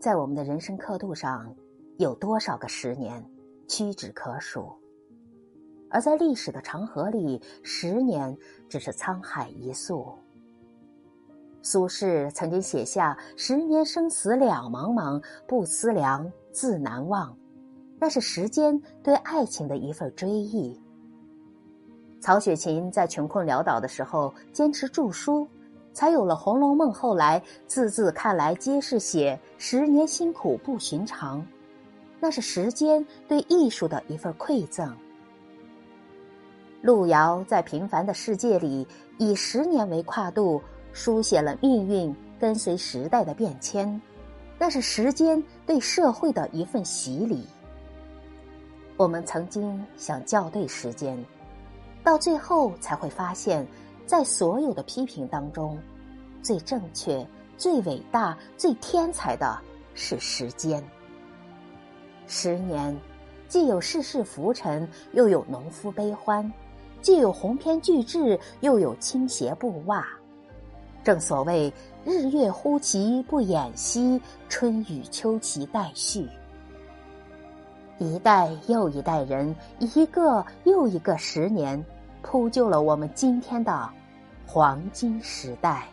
在我们的人生刻度上，有多少个十年，屈指可数；而在历史的长河里，十年只是沧海一粟。苏轼曾经写下“十年生死两茫茫，不思量，自难忘”，那是时间对爱情的一份追忆。曹雪芹在穷困潦倒的时候坚持著书。才有了《红楼梦》，后来字字看来皆是写十年辛苦不寻常，那是时间对艺术的一份馈赠。路遥在平凡的世界里，以十年为跨度，书写了命运跟随时代的变迁，那是时间对社会的一份洗礼。我们曾经想校对时间，到最后才会发现。在所有的批评当中，最正确、最伟大、最天才的是时间。十年，既有世事浮沉，又有农夫悲欢；既有鸿篇巨制，又有倾斜布袜。正所谓“日月忽其不掩兮，春雨秋其待续”。一代又一代人，一个又一个十年，铺就了我们今天的。黄金时代。